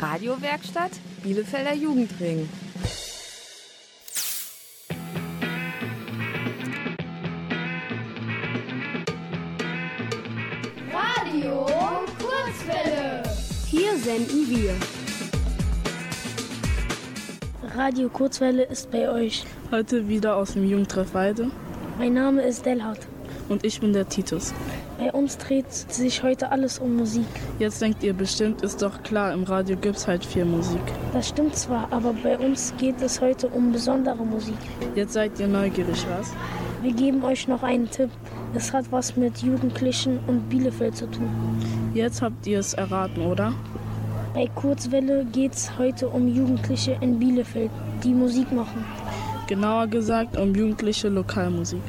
Radiowerkstatt Bielefelder Jugendring. Radio Kurzwelle. Hier senden wir. Radio Kurzwelle ist bei euch. Heute wieder aus dem Jugendtreff Weide. Mein Name ist Delhat. Und ich bin der Titus. Bei uns dreht sich heute alles um Musik. Jetzt denkt ihr bestimmt, ist doch klar, im Radio gibt's halt viel Musik. Das stimmt zwar, aber bei uns geht es heute um besondere Musik. Jetzt seid ihr neugierig, was? Wir geben euch noch einen Tipp. Es hat was mit Jugendlichen und Bielefeld zu tun. Jetzt habt ihr es erraten, oder? Bei Kurzwelle geht es heute um Jugendliche in Bielefeld, die Musik machen. Genauer gesagt um jugendliche Lokalmusik.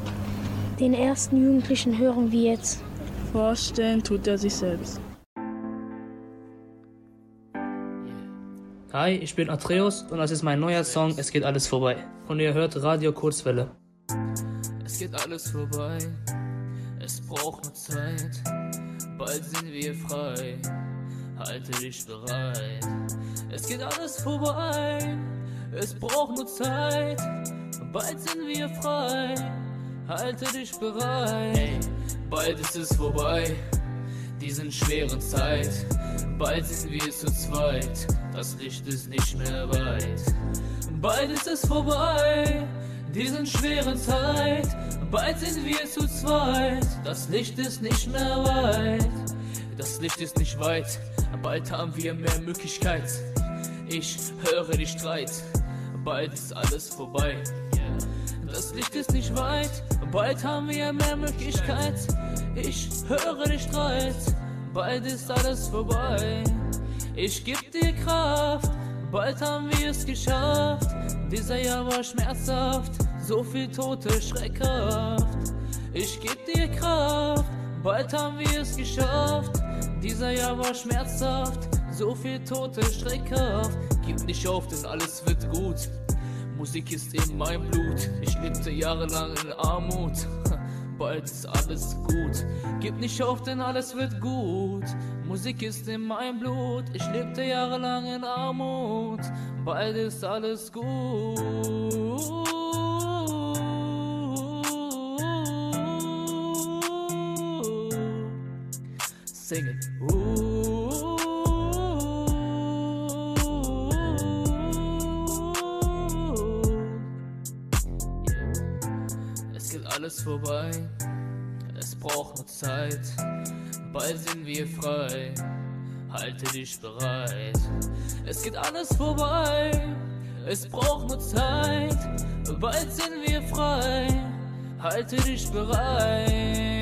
Den ersten Jugendlichen hören wir jetzt. Vorstellen tut er sich selbst. Hi, ich bin Atreus und das ist mein neuer Song Es geht alles vorbei. Und ihr hört Radio Kurzwelle. Es geht alles vorbei, es braucht nur Zeit. Bald sind wir frei, halte dich bereit. Es geht alles vorbei, es braucht nur Zeit. Bald sind wir frei, halte dich bereit. Hey, bald ist es vorbei, diesen schweren Zeit. Bald sind wir zu zweit, das Licht ist nicht mehr weit. Bald ist es vorbei, diesen schweren Zeit. Bald sind wir zu zweit, das Licht ist nicht mehr weit. Das Licht ist nicht weit, bald haben wir mehr Möglichkeit. Ich höre die Streit, bald ist alles vorbei. Das Licht ist nicht weit, bald haben wir mehr Möglichkeit. Ich höre die Streit, bald ist alles vorbei. Ich geb dir Kraft, bald haben wir es geschafft. Dieser Jahr war schmerzhaft, so viel Tote schreckhaft. Ich geb dir Kraft, bald haben wir es geschafft. Dieser Jahr war schmerzhaft, so viel Tote schreckhaft. Gib nicht auf, denn alles wird gut. Musik ist in meinem Blut. Ich lebte jahrelang in Armut. Bald ist alles gut. Gib nicht auf, denn alles wird gut. Musik ist in meinem Blut. Ich lebte jahrelang in Armut. Bald ist alles gut. Sing it. Alles vorbei, es braucht nur Zeit. Bald sind wir frei, halte dich bereit. Es geht alles vorbei, es braucht nur Zeit. Bald sind wir frei, halte dich bereit.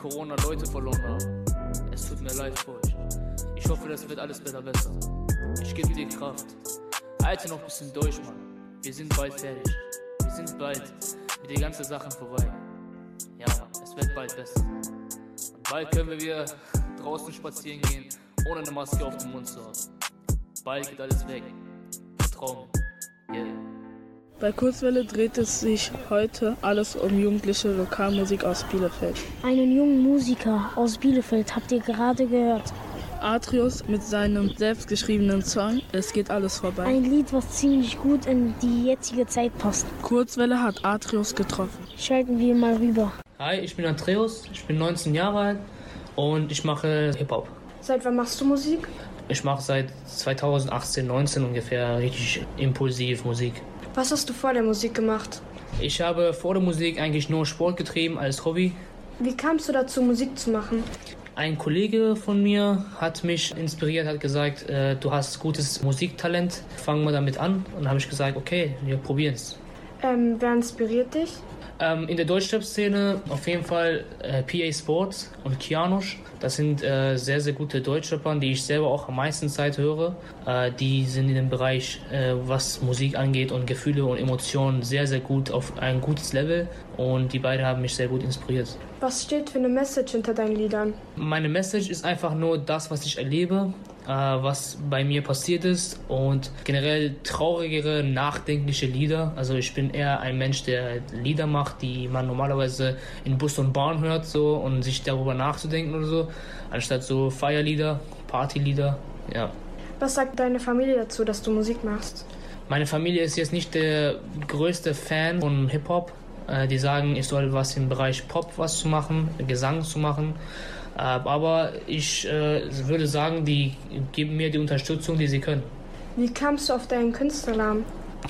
Corona Leute verloren haben. Es tut mir leid für euch. Ich hoffe, das wird alles wieder besser. Ich gebe dir Kraft. Halte noch ein bisschen durch, Mann. Wir sind bald fertig. Wir sind bald mit den ganzen Sachen vorbei. Ja, es wird bald besser. Und bald können wir wieder draußen spazieren gehen, ohne eine Maske auf dem Mund zu haben. Bald geht alles weg. Vertrau mir. Yeah. Bei Kurzwelle dreht es sich heute alles um jugendliche Lokalmusik aus Bielefeld. Einen jungen Musiker aus Bielefeld habt ihr gerade gehört. Atrius mit seinem selbstgeschriebenen Song Es geht alles vorbei. Ein Lied, was ziemlich gut in die jetzige Zeit passt. Kurzwelle hat Atrius getroffen. Schalten wir mal rüber. Hi, ich bin Andreas, ich bin 19 Jahre alt und ich mache Hip-Hop. Seit wann machst du Musik? Ich mache seit 2018, 19 ungefähr richtig impulsiv Musik. Was hast du vor der Musik gemacht? Ich habe vor der Musik eigentlich nur Sport getrieben als Hobby. Wie kamst du dazu, Musik zu machen? Ein Kollege von mir hat mich inspiriert, hat gesagt, äh, du hast gutes Musiktalent, fangen wir damit an. Und dann habe ich gesagt, okay, wir probieren es. Ähm, wer inspiriert dich? Ähm, in der Deutschrap-Szene auf jeden Fall äh, PA Sports und Kianosch. Das sind äh, sehr, sehr gute Deutschrapper, die ich selber auch am meisten Zeit höre. Äh, die sind in dem Bereich, äh, was Musik angeht und Gefühle und Emotionen, sehr, sehr gut auf ein gutes Level. Und die beiden haben mich sehr gut inspiriert. Was steht für eine Message hinter deinen Liedern? Meine Message ist einfach nur das, was ich erlebe, was bei mir passiert ist und generell traurigere, nachdenkliche Lieder. Also ich bin eher ein Mensch, der Lieder macht, die man normalerweise in Bus und Bahn hört so und sich darüber nachzudenken oder so, anstatt so Feierlieder, Partylieder, ja. Was sagt deine Familie dazu, dass du Musik machst? Meine Familie ist jetzt nicht der größte Fan von Hip-Hop. Äh, Die sagen, ich soll was im Bereich Pop was zu machen, Gesang zu machen. Äh, Aber ich äh, würde sagen, die geben mir die Unterstützung, die sie können. Wie kamst du auf deinen Künstlernamen?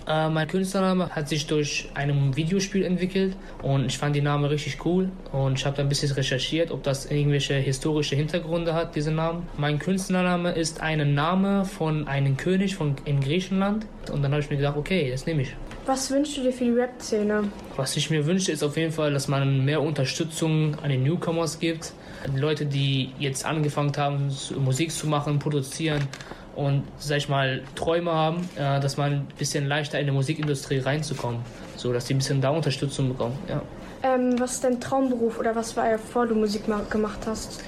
Äh, mein Künstlername hat sich durch ein Videospiel entwickelt und ich fand die Namen richtig cool und ich habe da ein bisschen recherchiert, ob das irgendwelche historische Hintergründe hat, diese Namen. Mein Künstlername ist ein Name von einem König von, in Griechenland und dann habe ich mir gedacht, okay, das nehme ich. Was wünschst du dir für die Rap-Szene? Was ich mir wünsche, ist auf jeden Fall, dass man mehr Unterstützung an den Newcomers gibt. Leute, die jetzt angefangen haben, Musik zu machen, produzieren und, sag ich mal, Träume haben, äh, dass man ein bisschen leichter in die Musikindustrie reinzukommen. So, dass die ein bisschen da Unterstützung bekommen, ja. Ähm, was ist dein Traumberuf oder was war er, bevor du Musik ma- gemacht hast?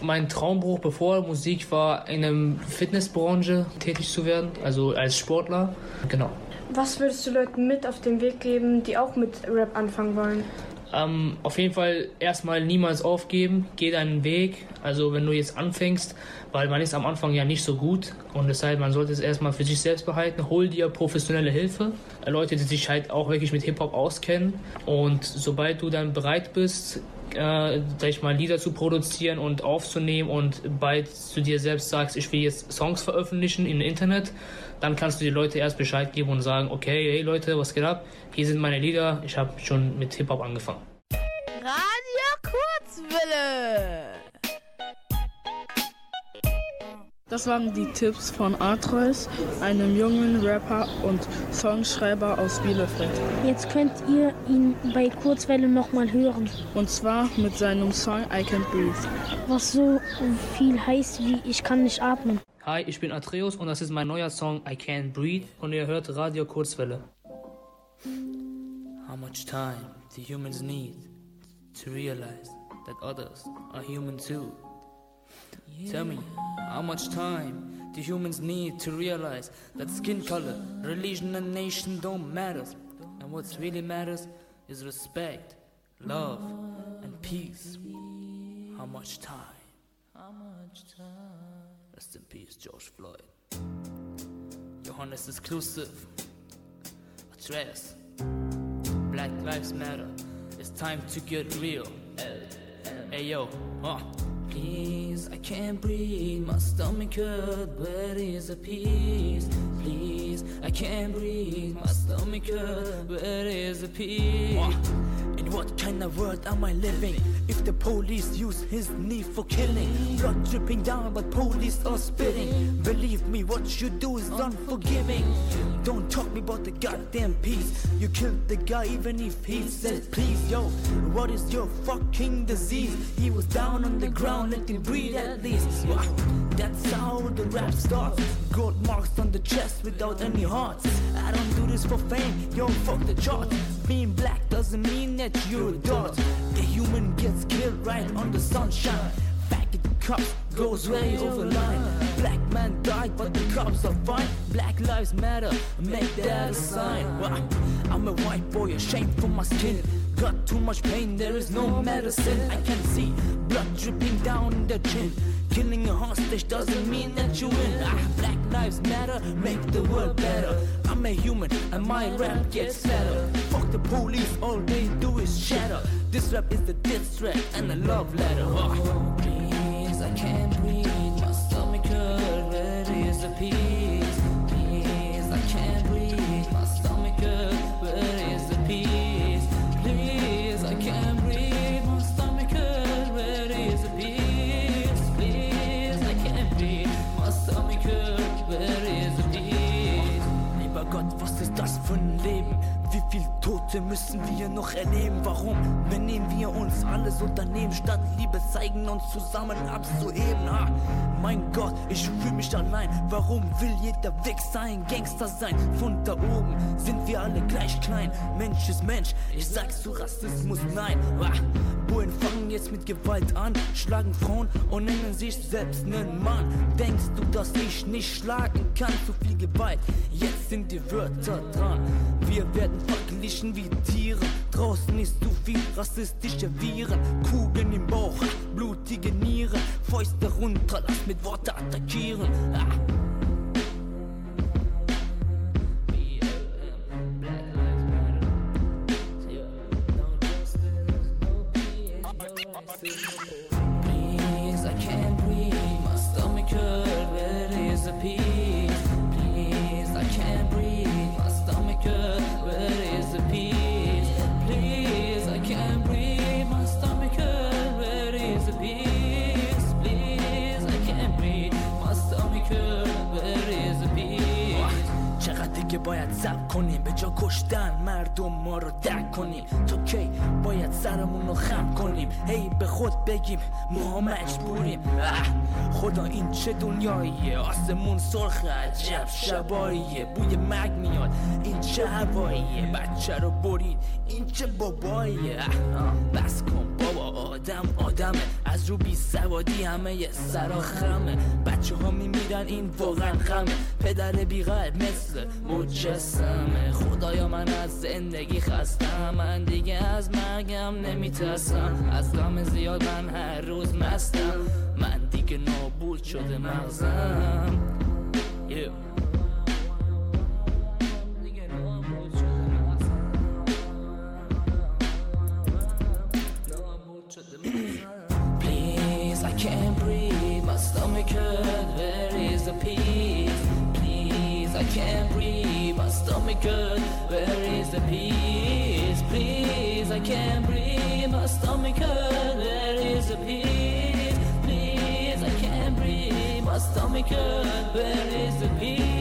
Mein Traumbruch bevor Musik war, in der Fitnessbranche tätig zu werden, also als Sportler. Genau. Was würdest du Leuten mit auf den Weg geben, die auch mit Rap anfangen wollen? Ähm, auf jeden Fall erstmal niemals aufgeben, geh deinen Weg. Also wenn du jetzt anfängst, weil man ist am Anfang ja nicht so gut und deshalb man sollte es erstmal für sich selbst behalten. Hol dir professionelle Hilfe, Leute, die sich halt auch wirklich mit Hip Hop auskennen. Und sobald du dann bereit bist, äh, sag ich mal, Lieder zu produzieren und aufzunehmen und bald zu dir selbst sagst, ich will jetzt Songs veröffentlichen im Internet, dann kannst du die Leute erst Bescheid geben und sagen, okay, hey Leute, was geht ab? Hier sind meine Lieder, ich habe schon mit Hip Hop angefangen. Das waren die Tipps von Atreus, einem jungen Rapper und Songschreiber aus Bielefeld. Jetzt könnt ihr ihn bei Kurzwelle nochmal hören, Und zwar mit seinem Song I Can't Breathe. was so viel heißt wie Ich kann nicht atmen. Hi, ich bin Atreus und das ist mein neuer Song I Can't Breathe und ihr hört Radio Kurzwelle. How much time do humans need to realize that others are human too? Tell me, how much time do humans need to realize that skin color, religion, and nation don't matter? And what really matters is respect, love, and peace. How much time? How much time? Rest in peace, George Floyd. Johannes exclusive. Address. Black Lives Matter. It's time to get real. Hey yo, huh? Please, I can't breathe. My stomach hurt. Where is the peace? Please, I can't breathe. My stomach hurt. Where is the peace? In what kind of world am I living? If the police use his knee for killing, blood dripping down, but police are spitting. Believe me, what you do is unforgiving. Don't talk me about the goddamn peace. You killed the guy even if he said please, yo. What is your fucking disease? He was down on the ground, let him breathe at least. That's how the rap starts. Gold marks on the chest without any hearts. I don't do this for fame, yo. Fuck the chart. Being black doesn't mean that you're a dot. A human gets killed right on the sunshine. Back at the cops goes way over line. Black man died, but the cops are fine. Black lives matter, make that a sign. Wow. I'm a white boy, ashamed for my skin. Got too much pain, there is no medicine. I can see blood dripping down the chin. Killing a hostage doesn't mean that you win. Ah, black lives matter, make the world better. I'm a human, and my rap gets better. Fuck the police, all they do is shatter. This rap is the diss track and a love letter. Ah. Please, I can't breathe. My stomach hurt. Where is the peace? Leben? Wie viel noch erleben. Warum benehmen wir uns alles Unternehmen statt Liebe zeigen uns zusammen abzuheben? Ah, mein Gott, ich fühle mich allein. Warum will jeder Weg sein, Gangster sein? Von da oben sind wir alle gleich klein. Mensch ist Mensch, ich sag's zu Rassismus nein. Ah, Bullen fangen jetzt mit Gewalt an, schlagen Frauen und nennen sich selbst nen Mann. Denkst du, dass ich nicht schlagen kann? Zu viel Gewalt, jetzt sind die Wörter dran. Wir werden verglichen wie Tiere. Draußen ist zu viel rassistische Viren. Kugeln im Bauch, blutige Nieren. Fäuste runter, lass mit Worte attackieren. Ah. کنیم تا کی باید سرمون رو خم کنیم؟ هی به خود بگیم ما مجبوریم. خدا این چه دنیاییه؟ آسمون سرخ عجب شباییه. بوی مرگ میاد. این چه هواییه؟ بچه رو برید. این چه باباییه؟ بس کن بابا. آدم آدمه. از رو بی سوادی همه سرا خمه. بچه ها میمیرن این واقعا غمه. پدر بی قلب مثل مجسمه. خدایا من از زندگی خستم. من دیگه از مرگم نمیترسم. از غم زیاد من هر روز مستم. من دیگه نابود شده مغزم. Yeah. Hurt. Where is the peace? Please, I can't breathe. My stomach hurt. Where is the peace? Please, I can't breathe. My stomach hurt. Where is the peace?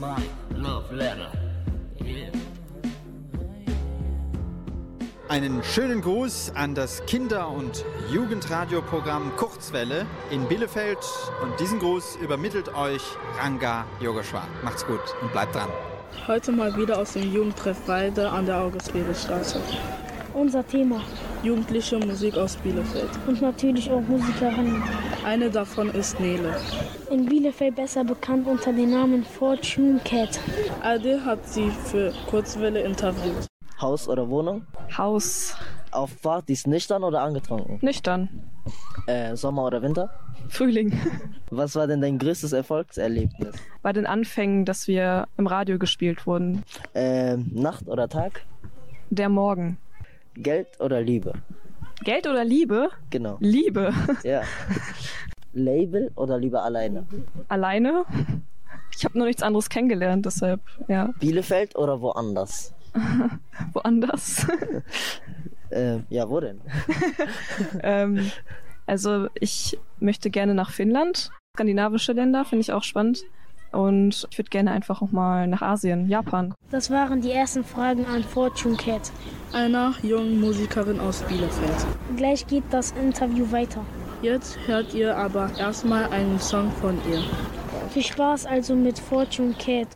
My love letter. Yeah. Einen schönen Gruß an das Kinder- und Jugendradioprogramm Kurzwelle in Bielefeld. Und diesen Gruß übermittelt euch Ranga Yogeshwar. Macht's gut und bleibt dran. Heute mal wieder aus dem Jugendtreff Walde an der August-Bede-Straße. Unser Thema. Jugendliche Musik aus Bielefeld. Und natürlich auch Musikerinnen. Eine davon ist Nele. In Bielefeld besser bekannt unter dem Namen Fortune Cat. Adil hat sie für Kurzwelle interviewt. Haus oder Wohnung? Haus. Auf Partys nüchtern oder angetrunken? Nüchtern. Äh, Sommer oder Winter? Frühling. Was war denn dein größtes Erfolgserlebnis? Bei den Anfängen, dass wir im Radio gespielt wurden. Äh, Nacht oder Tag? Der Morgen. Geld oder Liebe? Geld oder Liebe? Genau. Liebe. Ja. Label oder lieber alleine? Alleine? Ich habe noch nichts anderes kennengelernt, deshalb, ja. Bielefeld oder woanders? Woanders? äh, ja, wo denn? ähm, also ich möchte gerne nach Finnland. Skandinavische Länder finde ich auch spannend. Und ich würde gerne einfach auch mal nach Asien, Japan. Das waren die ersten Fragen an Fortune Cat. Einer jungen Musikerin aus Bielefeld. Gleich geht das Interview weiter. Jetzt hört ihr aber erstmal einen Song von ihr. Viel Spaß also mit Fortune Cat.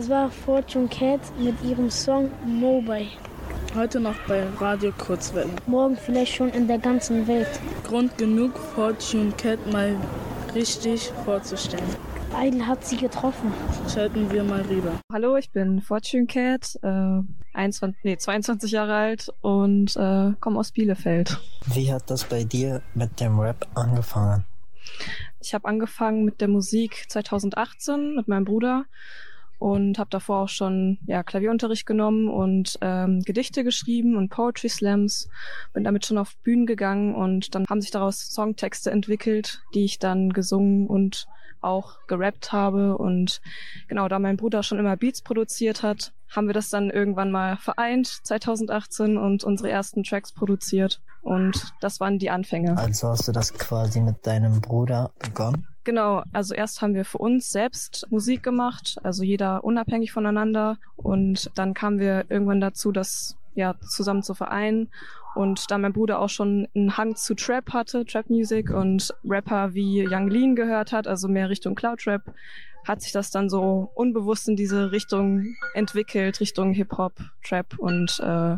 Das war Fortune Cat mit ihrem Song Mobile. Heute noch bei Radio Kurzwelle. Morgen vielleicht schon in der ganzen Welt. Grund genug, Fortune Cat mal richtig vorzustellen. Idol hat sie getroffen. Schalten wir mal rüber. Hallo, ich bin Fortune Cat, äh, 21, nee, 22 Jahre alt und äh, komme aus Bielefeld. Wie hat das bei dir mit dem Rap angefangen? Ich habe angefangen mit der Musik 2018 mit meinem Bruder und habe davor auch schon ja, Klavierunterricht genommen und ähm, Gedichte geschrieben und Poetry Slams. Bin damit schon auf Bühnen gegangen und dann haben sich daraus Songtexte entwickelt, die ich dann gesungen und auch gerappt habe. Und genau, da mein Bruder schon immer Beats produziert hat, haben wir das dann irgendwann mal vereint 2018 und unsere ersten Tracks produziert. Und das waren die Anfänge. Also hast du das quasi mit deinem Bruder begonnen? Genau, also erst haben wir für uns selbst Musik gemacht, also jeder unabhängig voneinander. Und dann kamen wir irgendwann dazu, das ja zusammen zu vereinen. Und da mein Bruder auch schon einen Hang zu Trap hatte, Trap Music und Rapper wie Young Lean gehört hat, also mehr Richtung Cloud Rap, hat sich das dann so unbewusst in diese Richtung entwickelt, Richtung Hip-Hop, Trap und äh,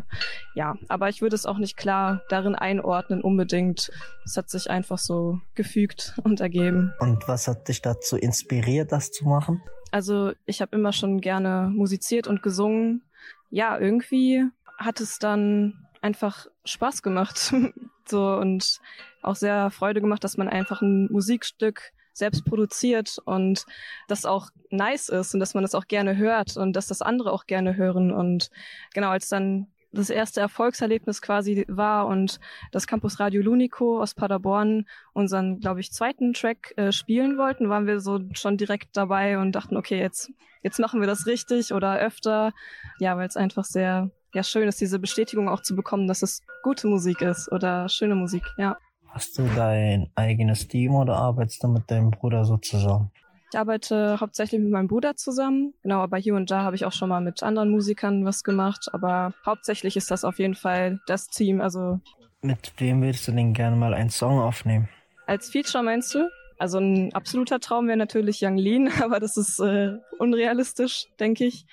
ja, aber ich würde es auch nicht klar darin einordnen unbedingt. Es hat sich einfach so gefügt und ergeben. Und was hat dich dazu inspiriert, das zu machen? Also ich habe immer schon gerne musiziert und gesungen. Ja, irgendwie hat es dann einfach Spaß gemacht so und auch sehr Freude gemacht, dass man einfach ein Musikstück selbst produziert und das auch nice ist und dass man das auch gerne hört und dass das andere auch gerne hören. Und genau, als dann das erste Erfolgserlebnis quasi war und das Campus Radio Lunico aus Paderborn unseren, glaube ich, zweiten Track äh, spielen wollten, waren wir so schon direkt dabei und dachten, okay, jetzt, jetzt machen wir das richtig oder öfter. Ja, weil es einfach sehr, ja, schön ist, diese Bestätigung auch zu bekommen, dass es gute Musik ist oder schöne Musik, ja. Hast du dein eigenes Team oder arbeitest du mit deinem Bruder so zusammen? Ich arbeite hauptsächlich mit meinem Bruder zusammen. Genau, aber hier und da habe ich auch schon mal mit anderen Musikern was gemacht. Aber hauptsächlich ist das auf jeden Fall das Team. Also Mit wem würdest du denn gerne mal einen Song aufnehmen? als Feature meinst du? Also ein absoluter Traum wäre natürlich Young Lean, aber das ist äh, unrealistisch, denke ich.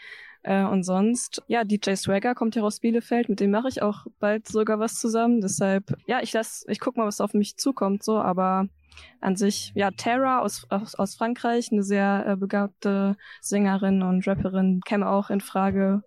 Äh, und sonst, ja, DJ Swagger kommt ja aus Bielefeld, mit dem mache ich auch bald sogar was zusammen. Deshalb, ja, ich lass, ich guck mal, was auf mich zukommt, so, aber an sich, ja, Tara aus, aus, aus Frankreich, eine sehr äh, begabte Sängerin und Rapperin, käme auch in Frage.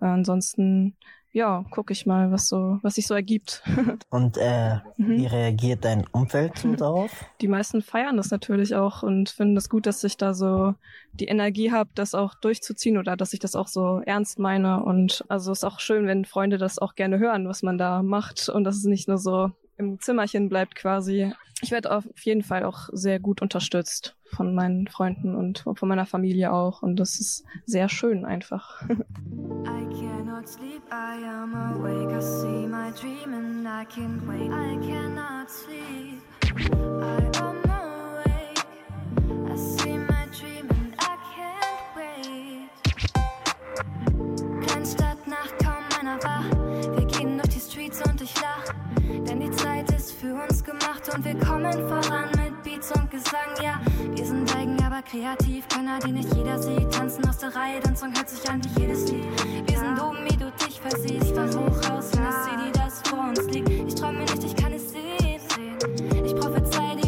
Äh, ansonsten, ja, gucke ich mal, was so, was sich so ergibt. Und äh, wie reagiert dein Umfeld so darauf? Die meisten feiern das natürlich auch und finden es gut, dass ich da so die Energie habe, das auch durchzuziehen oder dass ich das auch so ernst meine. Und also ist auch schön, wenn Freunde das auch gerne hören, was man da macht und dass es nicht nur so im Zimmerchen bleibt quasi. Ich werde auf jeden Fall auch sehr gut unterstützt von meinen Freunden und von meiner Familie auch. Und das ist sehr schön einfach. I cannot sleep, I am awake, I see my dream and I can't wait. I cannot sleep, I am awake, I see my dream and I can't wait. Kleinstadt nach kaum einer wach, wir gehen durch die Streets und ich lach, denn die Zeit ist für uns gemacht und wir kommen voran mit Beats und Gesang, ja. Wir sind eigen, aber kreativ. Könner, die nicht jeder sieht. Tanzen aus der Reihe, dein Song hört sich an wie jedes Lied. Wir sind oben, wie du dich versiehst. Fahr hoch raus in der City, das vor uns liegt. Ich träume nicht, ich kann es sehen. Ich prophezei dir.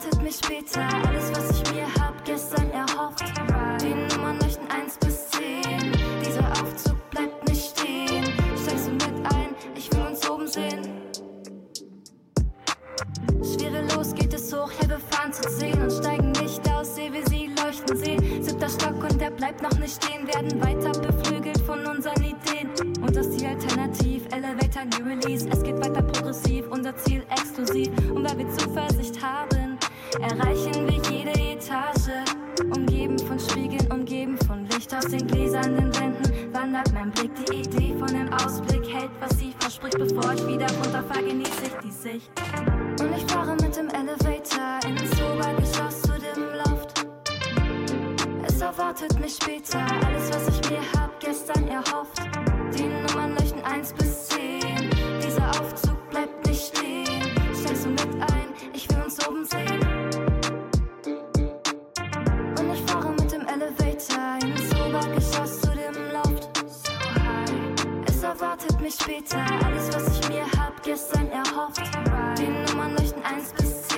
erwartet mich später alles, was ich mir hab gestern erhofft. Die Nummern leuchten 1 bis 10. Dieser Aufzug bleibt nicht stehen. Steigst du mit ein? Ich will uns oben sehen. Schwerelos geht es hoch, ja, wir fahren zu 10 und steigen nicht aus, sehe wir sie leuchten sehen. Siebter Stock und der bleibt noch nicht stehen, werden weiter beflügelt von unseren Ideen. Und das Ziel alternativ, Elevator New Release. Es geht weiter progressiv, unser Ziel exklusiv. Und weil wir Zuversicht haben, erreichen wir jede Etage. Umgeben von Spiegeln, umgeben von Licht aus den gläsernen Wänden. Wandert mein Blick, die Idee von dem Ausblick hält, was sie verspricht. Bevor ich wieder runterfahre, genieße ich die Sicht. Und ich fahre mit dem Elevator ins Obergeschoss zu dem Loft. Es erwartet mich später alles, was ich mir hab gestern erhofft. Die Nummern leuchten 1 bis 10. Dieser Aufzug mich später alles, was ich mir hab gestern erhofft. Die Nummern leuchten 1 bis 10.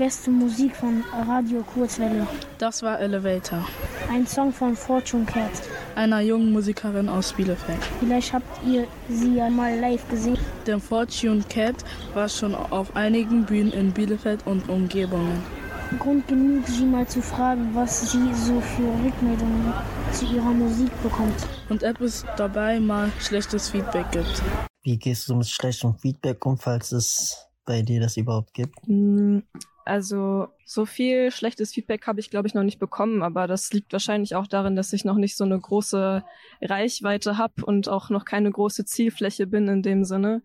beste Musik von Radio Kurzwelle. Das war Elevator. Ein Song von Fortune Cat. Einer jungen Musikerin aus Bielefeld. Vielleicht habt ihr sie ja mal live gesehen. Der Fortune Cat war schon auf einigen Bühnen in Bielefeld und Umgebungen. Grund genug, sie mal zu fragen, was sie so für Rückmeldungen zu ihrer Musik bekommt. Und ob es dabei mal schlechtes Feedback gibt. Wie gehst du mit schlechtem Feedback um, falls es bei dir das überhaupt gibt? Also so viel schlechtes Feedback habe ich, glaube ich, noch nicht bekommen, aber das liegt wahrscheinlich auch darin, dass ich noch nicht so eine große Reichweite habe und auch noch keine große Zielfläche bin in dem Sinne.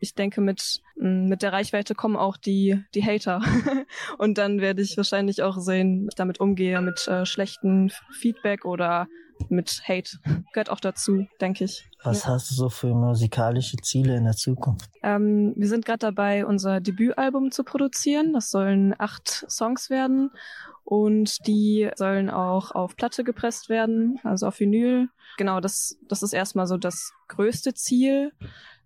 Ich denke, mit, mit der Reichweite kommen auch die, die Hater. und dann werde ich wahrscheinlich auch sehen, wie ich damit umgehe, mit äh, schlechten Feedback oder mit Hate. Gehört auch dazu, denke ich. Was Ja. hast du so für musikalische Ziele in der Zukunft? Ähm, wir sind gerade dabei, unser Debütalbum zu produzieren. Das sollen acht Songs werden und die sollen auch auf Platte gepresst werden, also auf Vinyl. Genau, das, das ist erstmal so das größte Ziel.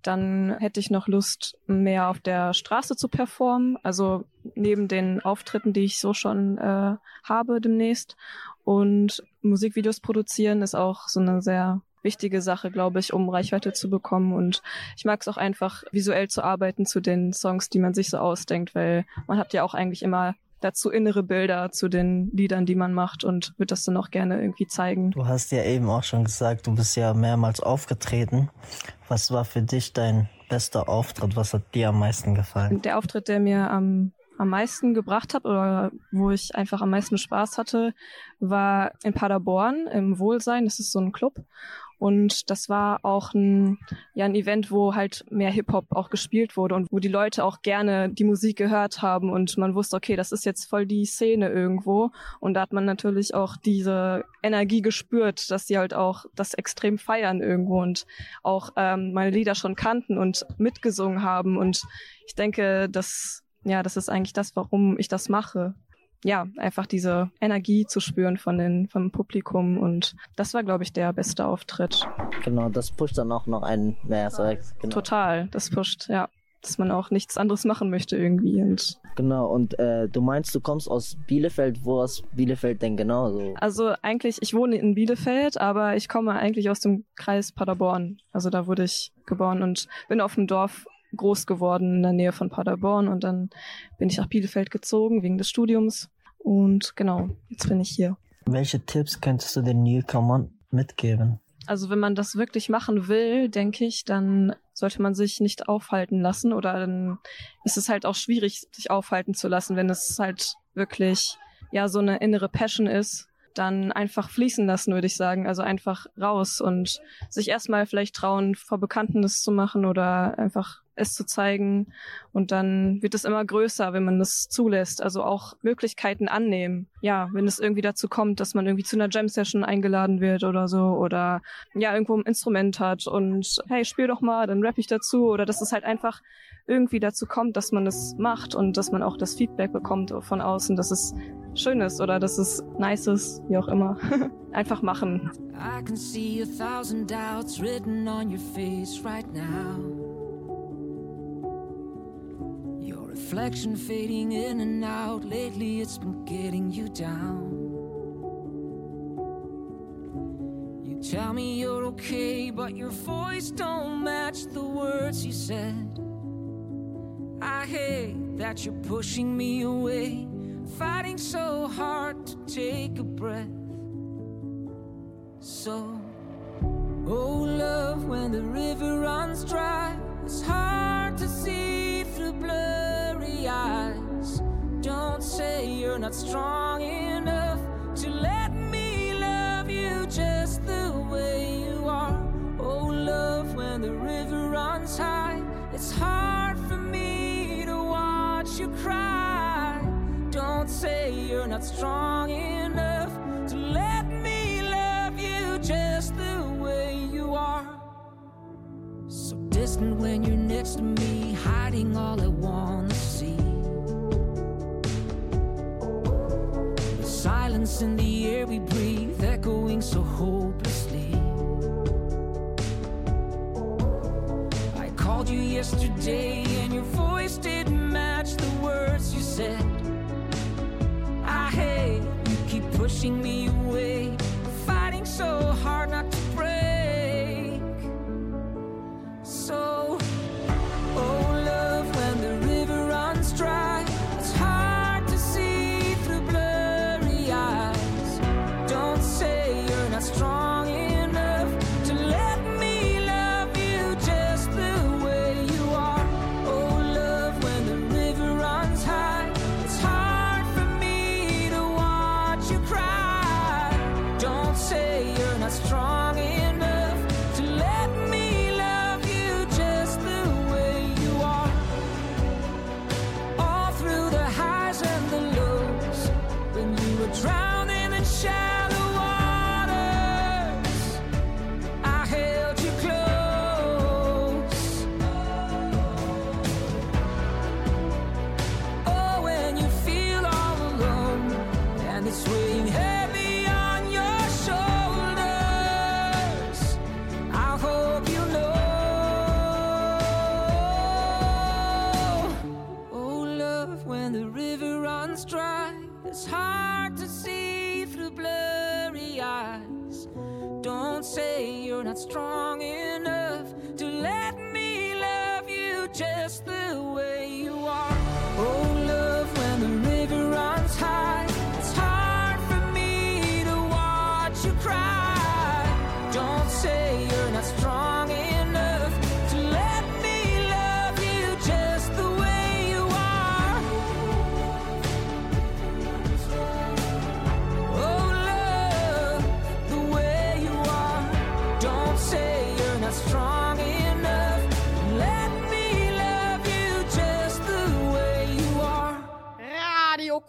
Dann hätte ich noch Lust, mehr auf der Straße zu performen, also neben den Auftritten, die ich so schon äh, habe demnächst. Und Musikvideos produzieren ist auch so eine sehr wichtige Sache, glaube ich, um Reichweite zu bekommen. Und ich mag es auch einfach, visuell zu arbeiten zu den Songs, die man sich so ausdenkt, weil man hat ja auch eigentlich immer dazu innere Bilder zu den Liedern, die man macht und wird das dann auch gerne irgendwie zeigen. Du hast ja eben auch schon gesagt, du bist ja mehrmals aufgetreten. Was war für dich dein bester Auftritt? Was hat dir am meisten gefallen? Der Auftritt, der mir am, am meisten gebracht hat oder wo ich einfach am meisten Spaß hatte, war in Paderborn im Wohlsein. Das ist so ein Club. Und das war auch ein, ja, ein Event, wo halt mehr Hip-Hop auch gespielt wurde und wo die Leute auch gerne die Musik gehört haben und man wusste, okay, das ist jetzt voll die Szene irgendwo. Und da hat man natürlich auch diese Energie gespürt, dass die halt auch das extrem feiern irgendwo und auch ähm, meine Lieder schon kannten und mitgesungen haben. Und ich denke, dass ja, das ist eigentlich das, warum ich das mache ja, einfach diese Energie zu spüren von den, vom Publikum und das war, glaube ich, der beste Auftritt. Genau, das pusht dann auch noch einen mehr. So, genau. Total, das pusht, ja, dass man auch nichts anderes machen möchte irgendwie. Und genau, und äh, du meinst, du kommst aus Bielefeld, wo aus Bielefeld denn genau so? Also eigentlich, ich wohne in Bielefeld, aber ich komme eigentlich aus dem Kreis Paderborn. Also da wurde ich geboren und bin auf dem Dorf groß geworden in der Nähe von Paderborn und dann bin ich nach Bielefeld gezogen wegen des Studiums und genau, jetzt bin ich hier. Welche Tipps könntest du den Newcomern mitgeben? Also wenn man das wirklich machen will, denke ich, dann sollte man sich nicht aufhalten lassen oder dann ist es halt auch schwierig, sich aufhalten zu lassen, wenn es halt wirklich ja so eine innere Passion ist, dann einfach fließen lassen, würde ich sagen. Also einfach raus und sich erstmal vielleicht trauen, vor Bekannten das zu machen oder einfach es zu zeigen. Und dann wird es immer größer, wenn man das zulässt. Also auch Möglichkeiten annehmen. Ja, wenn es irgendwie dazu kommt, dass man irgendwie zu einer Jam-Session eingeladen wird oder so oder ja, irgendwo ein Instrument hat und hey, spiel doch mal, dann rap ich dazu oder dass es halt einfach irgendwie dazu kommt, dass man es macht und dass man auch das Feedback bekommt von außen, dass es schön ist oder dass es nice ist, wie auch immer. einfach machen. I can see a thousand doubts written on your face right now. Reflection fading in and out. Lately, it's been getting you down. You tell me you're okay, but your voice don't match the words you said. I hate that you're pushing me away, fighting so hard to take a breath. So, oh, love, when the river runs dry, it's hard to see through blood say you're not strong enough to let me love you just the way you are. Oh, love, when the river runs high, it's hard for me to watch you cry. Don't say you're not strong enough to let me love you just the way you are. So distant when you're next to me, hiding all I wanna once. Silence in the air we breathe, echoing so hopelessly. I called you yesterday, and your voice didn't match the words you said. I hate you keep pushing me away, fighting so hard not to break. So,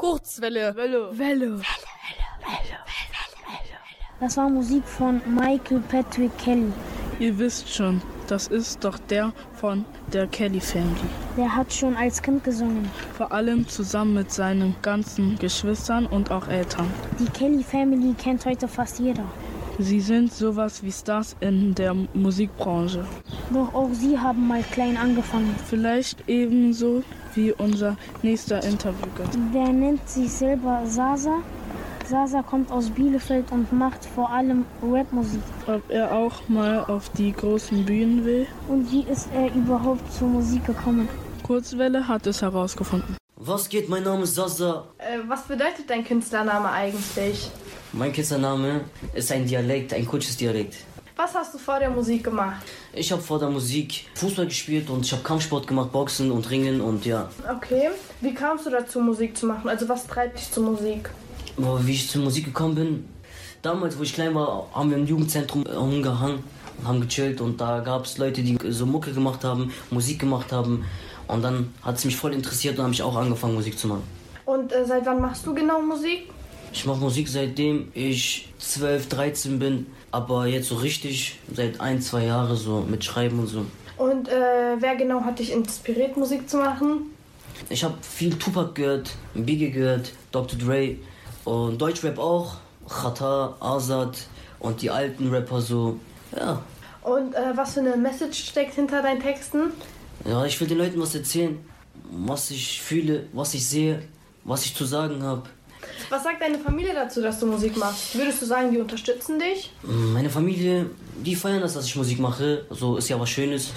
Kurzwelle. Welle. Welle. Das war Musik von Michael Patrick Kelly. Ihr wisst schon, das ist doch der von der Kelly Family. Der hat schon als Kind gesungen. Vor allem zusammen mit seinen ganzen Geschwistern und auch Eltern. Die Kelly Family kennt heute fast jeder. Sie sind sowas wie Stars in der Musikbranche. Doch auch sie haben mal klein angefangen. Vielleicht ebenso wie unser nächster Interviewgast. Der nennt sich selber Sasa. Sasa kommt aus Bielefeld und macht vor allem Rapmusik. Ob er auch mal auf die großen Bühnen will? Und wie ist er überhaupt zur Musik gekommen? Kurzwelle hat es herausgefunden. Was geht, mein Name ist Sasa. Äh, was bedeutet dein Künstlername eigentlich? Mein Künstlername ist ein Dialekt, ein kurzes Dialekt. Was hast du vor der Musik gemacht? Ich habe vor der Musik Fußball gespielt und ich habe Kampfsport gemacht, Boxen und Ringen und ja. Okay. Wie kamst du dazu, Musik zu machen? Also was treibt dich zur Musik? Wie ich zur Musik gekommen bin, damals, wo ich klein war, haben wir im Jugendzentrum umgehangen und haben gechillt und da gab es Leute, die so Mucke gemacht haben, Musik gemacht haben und dann hat es mich voll interessiert und habe ich auch angefangen, Musik zu machen. Und äh, seit wann machst du genau Musik? Ich mache Musik seitdem ich 12, 13 bin, aber jetzt so richtig seit ein, zwei Jahren so mit Schreiben und so. Und äh, wer genau hat dich inspiriert, Musik zu machen? Ich habe viel Tupac gehört, Biggie gehört, Dr. Dre und Deutschrap auch, Chata, Azad und die alten Rapper so, ja. Und äh, was für eine Message steckt hinter deinen Texten? Ja, ich will den Leuten was erzählen, was ich fühle, was ich sehe, was ich zu sagen habe. Was sagt deine Familie dazu, dass du Musik machst? Würdest du sagen, die unterstützen dich? Meine Familie, die feiern das, dass ich Musik mache. So ist ja was Schönes.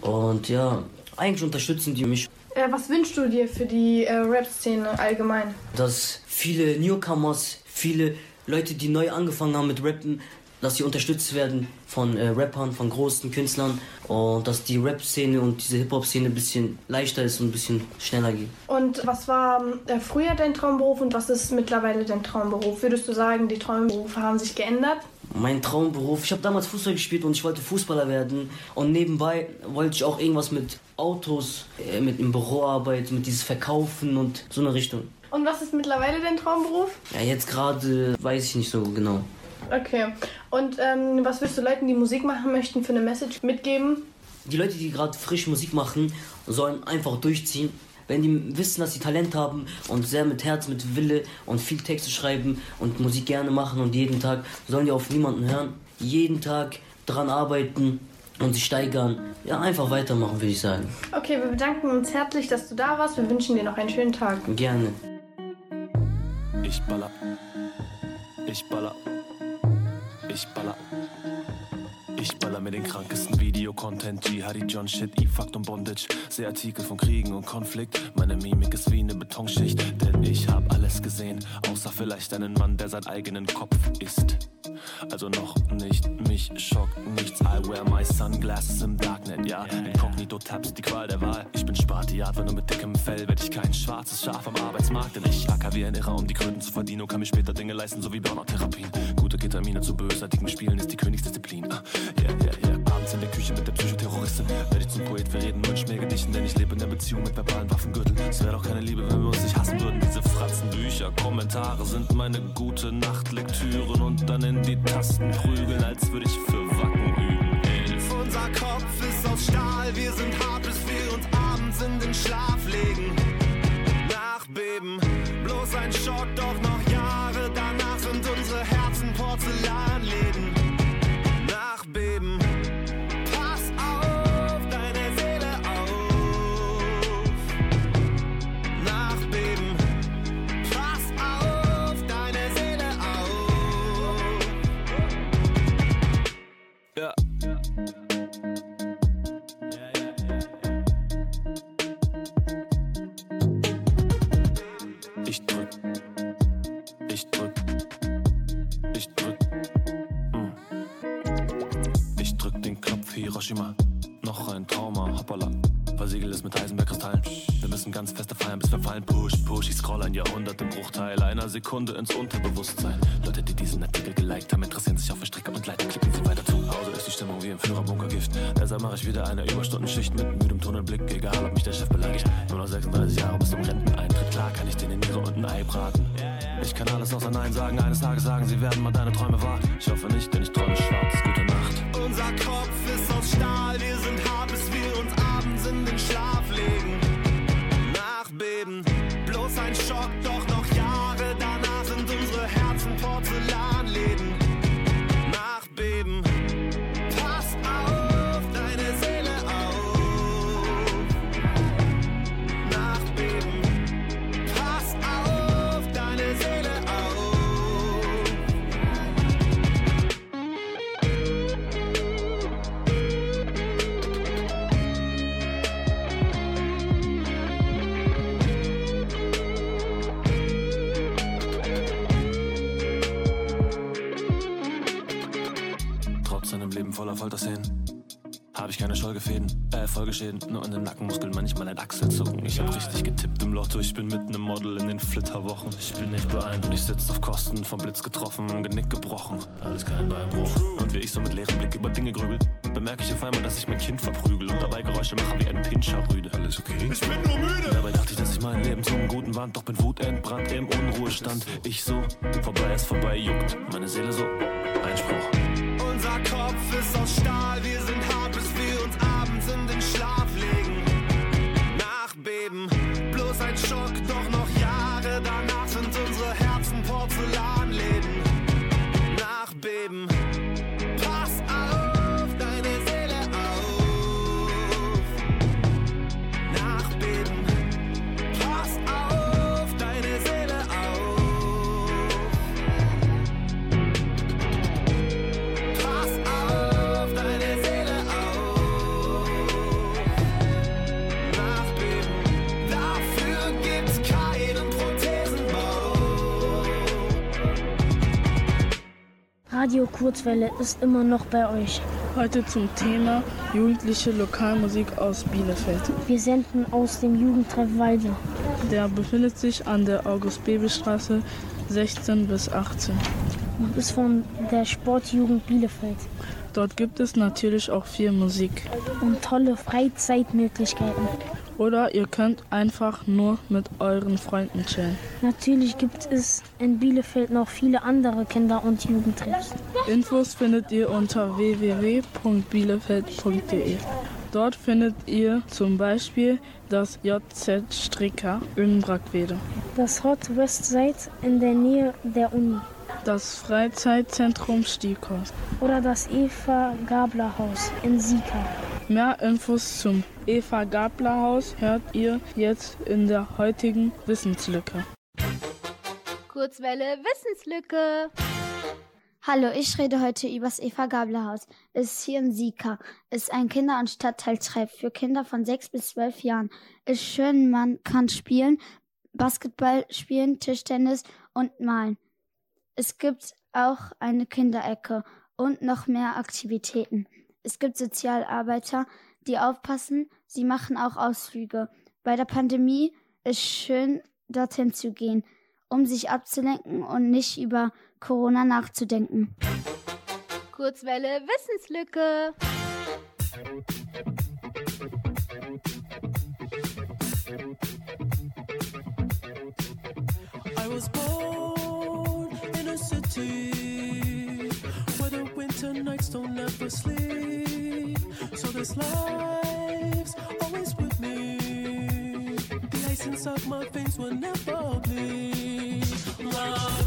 Und ja, eigentlich unterstützen die mich. Äh, was wünschst du dir für die äh, Rap-Szene allgemein? Dass viele Newcomers, viele Leute, die neu angefangen haben mit Rappen, dass sie unterstützt werden von äh, Rappern, von großen Künstlern und dass die Rap-Szene und diese Hip-Hop-Szene ein bisschen leichter ist und ein bisschen schneller geht. Und was war äh, früher dein Traumberuf und was ist mittlerweile dein Traumberuf? Würdest du sagen, die Traumberufe haben sich geändert? Mein Traumberuf, ich habe damals Fußball gespielt und ich wollte Fußballer werden und nebenbei wollte ich auch irgendwas mit Autos, äh, mit im Büro arbeiten, mit dieses Verkaufen und so eine Richtung. Und was ist mittlerweile dein Traumberuf? Ja, jetzt gerade weiß ich nicht so genau. Okay. Und ähm, was willst du Leuten, die Musik machen möchten, für eine Message mitgeben? Die Leute, die gerade frisch Musik machen, sollen einfach durchziehen. Wenn die wissen, dass sie Talent haben und sehr mit Herz, mit Wille und viel Texte schreiben und Musik gerne machen und jeden Tag, sollen die auf niemanden hören. Jeden Tag dran arbeiten und sich steigern. Ja, einfach weitermachen, würde ich sagen. Okay, wir bedanken uns herzlich, dass du da warst. Wir wünschen dir noch einen schönen Tag. Gerne. Ich baller. Ich baller. Ich baller. Ich baller mir den krankesten Videocontent, Jihadi John Shit, E-Fakt und Bondage. Sehe Artikel von Kriegen und Konflikt. Meine Mimik ist wie eine Betonschicht, denn ich hab alles gesehen, außer vielleicht einen Mann, der sein eigenen Kopf ist. Also noch nicht, mich schockt nichts. I wear my sunglasses im Darknet, ja. Inkognito Tabs, die Qual der Wahl. Ich bin Spartiat, wenn nur mit dickem Fell werd ich kein schwarzes Schaf am Arbeitsmarkt. Denn ich acker wie ein Irrer, um die Kröten zu verdienen und kann mir später Dinge leisten, so wie Burnout-Therapien. Gute Ketamine zu bösartigen Spielen ist die Königsdisziplin. Ah, yeah, yeah, yeah. Abends in der Küche mit der Psychoterroristin werde ich zum Poet. Wir reden nur in Schmähgedichten, denn ich lebe in der Beziehung mit verbalen Waffengürteln. Es wäre doch keine Liebe, wenn wir uns nicht hassen würden. Diese Fratzenbücher, Kommentare sind meine gute Nachtlektüren und dann in die Tasten prügeln, als würde ich für Wacken üben. Hilf, unser Kopf ist aus Stahl, wir sind hart, bis wir uns abends in den Schlaf legen. Nachbeben, bloß ein Schock, doch noch Hiroshima. Noch ein Trauma, hoppala. Versiegel es mit Heisenberg-Kristallen. Wir müssen ganz feste feiern, bis wir fallen. Push, push, ich scroll ein Jahrhundert im Bruchteil einer Sekunde ins Unterbewusstsein. Leute, die diesen Artikel geliked haben, interessieren sich auf der Strecke und leider klicken sie weiter zu. Hause ist die Stimmung wie im Führerbunkergift. Deshalb mache ich wieder eine Überstundenschicht mit müdem Tunnelblick. Egal, ob mich der Chef beleidigt. Nur noch 36 Jahre bis zum Renteneintritt. Klar kann ich den in Niere und ein Ei braten. Ich kann alles außer Nein sagen. Eines Tages sagen sie werden mal deine Träume wahr. Ich hoffe nicht, denn ich träume schwarz. Gute Nacht. Unser Kopf ist aus Stahl, wir sind hart, Folgeschäden. Nur an den Nackenmuskeln manchmal ein Achselzucken. Ich hab richtig getippt im Lotto, ich bin mitten im Model in den Flitterwochen. Ich bin nicht beeindruckt, ich sitz auf Kosten, vom Blitz getroffen, Genick gebrochen. Alles kein Beinbruch. Und wie ich so mit leerem Blick über Dinge grübel, bemerke ich auf einmal, dass ich mein Kind verprügel und dabei Geräusche mache wie ein Pinscherrüde. Alles okay? Ich bin nur müde! Dabei dachte ich, dass ich mein Leben zum Guten wand, doch bin wutentbrannt im Unruhestand. Ich so, vorbei ist vorbei, juckt meine Seele so. Einspruch. Unser Kopf ist aus Stahl, wir sind Kurzwelle ist immer noch bei euch. Heute zum Thema jugendliche Lokalmusik aus Bielefeld. Wir senden aus dem Jugendtreff Weide. Der befindet sich an der August-Bebel-Straße 16 bis 18. und ist von der Sportjugend Bielefeld. Dort gibt es natürlich auch viel Musik. Und tolle Freizeitmöglichkeiten. Oder ihr könnt einfach nur mit euren Freunden chillen. Natürlich gibt es in Bielefeld noch viele andere Kinder- und Jugendtreffs. Infos findet ihr unter www.bielefeld.de. Dort findet ihr zum Beispiel das JZ Stricker in Brackwede. Das Hot West Side in der Nähe der Uni. Das Freizeitzentrum Stieghaus. Oder das Eva Gabler Haus in Sika. Mehr Infos zum Eva Gabler Haus hört ihr jetzt in der heutigen Wissenslücke. Kurzwelle Wissenslücke. Hallo, ich rede heute übers Eva Gabler Haus. Ist hier in Sika. Ist ein Kinder- und Stadtteiltreff für Kinder von 6 bis 12 Jahren. Ist schön, man kann spielen, Basketball spielen, Tischtennis und malen. Es gibt auch eine Kinderecke und noch mehr Aktivitäten. Es gibt Sozialarbeiter, die aufpassen, sie machen auch Ausflüge. Bei der Pandemie ist schön, dorthin zu gehen, um sich abzulenken und nicht über Corona nachzudenken. Kurzwelle Wissenslücke. I was born in a city Tonight's don't ever sleep. So this life's always with me. The ice inside my face will never bleed. Love.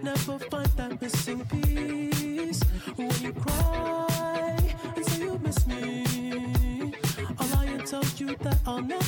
Never find that missing piece when you cry you that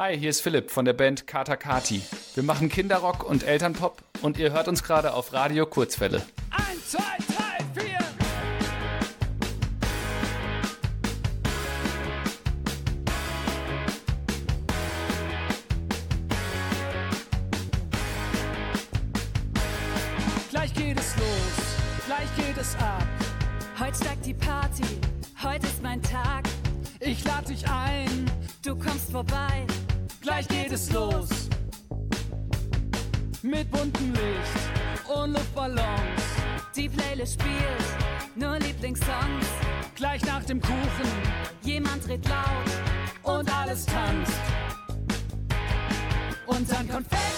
Hi, hier ist Philipp von der Band Kata Kati. Wir machen Kinderrock und Elternpop und ihr hört uns gerade auf Radio Kurzwelle. Eins, zwei, drei, vier. Gleich geht es los, gleich geht es ab. Heute steigt die Party, heute ist mein Tag. Ich lade dich ein, Du kommst vorbei, gleich geht es los. Mit buntem Licht und Luftballons. die Playlist spielt nur Lieblingssongs. Gleich nach dem Kuchen Jemand dreht laut und alles tanzt. Und dann Konfetti-Regen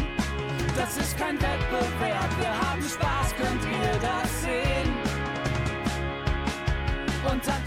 Das ist kein Wettbewerb, wir haben Spaß, könnt ihr das sehen? Und dann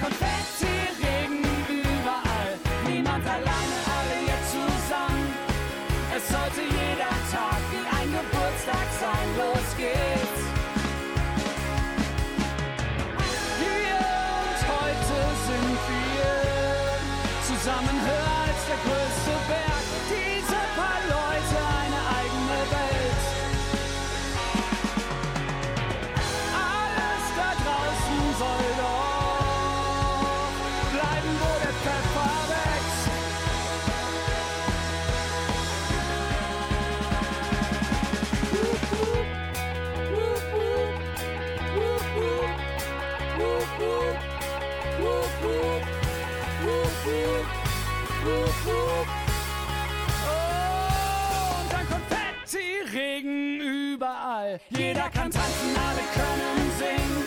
Jeder kann tanzen, alle können singen.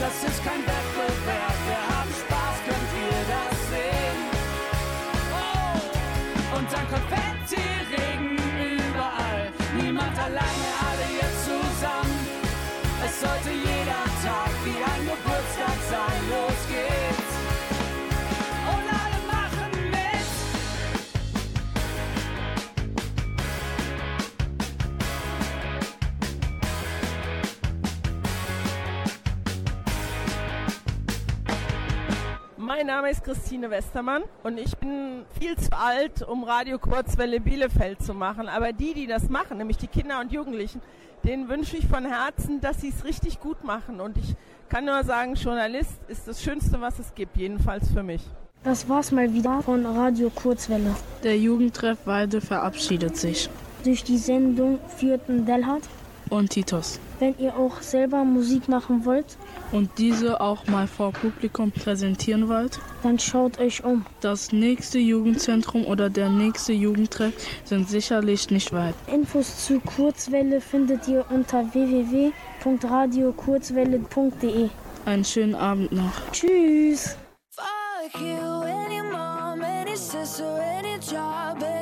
Das ist kein Wettbewerb, Mein Name ist Christine Westermann und ich bin viel zu alt, um Radio Kurzwelle Bielefeld zu machen. Aber die, die das machen, nämlich die Kinder und Jugendlichen, denen wünsche ich von Herzen, dass sie es richtig gut machen. Und ich kann nur sagen, Journalist ist das Schönste, was es gibt, jedenfalls für mich. Das war's mal wieder von Radio Kurzwelle. Der Jugendtreff Weide verabschiedet sich. Durch die Sendung führten Delhat Und Titus. Wenn ihr auch selber Musik machen wollt, Und diese auch mal vor Publikum präsentieren wollt? dann schaut euch um. Das nächste Jugendzentrum oder der nächste Jugendtreff sind sicherlich nicht weit. Infos zu Kurzwelle findet ihr unter www.radiokurzwelle.de. Einen schönen Abend noch. Tschüss. Fuck you, any mom, any sister, any job, any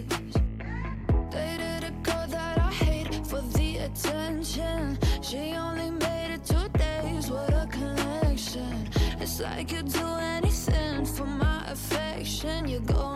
Attention. She only made it two days with a connection. It's like you'd do anything for my affection. You're going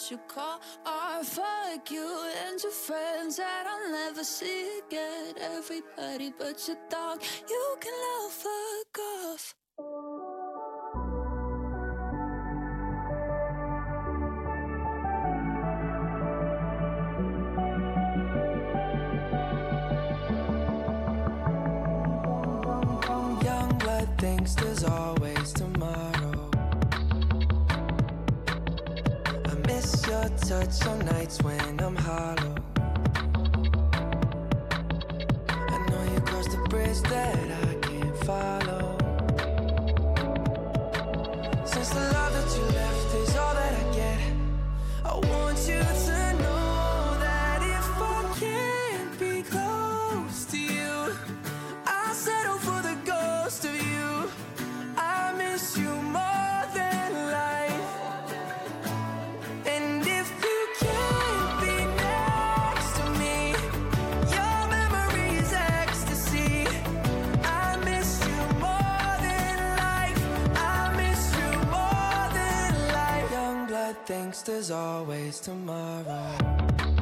shit you call art. Fuck you and your friends that I'll never see again. Everybody but your dog, you can all fuck off. Young blood thinks there's always touch on nights when I'm hollow. I know you crossed the bridge that I can't follow. Since the love that you left is all that I get, I want you there's always tomorrow.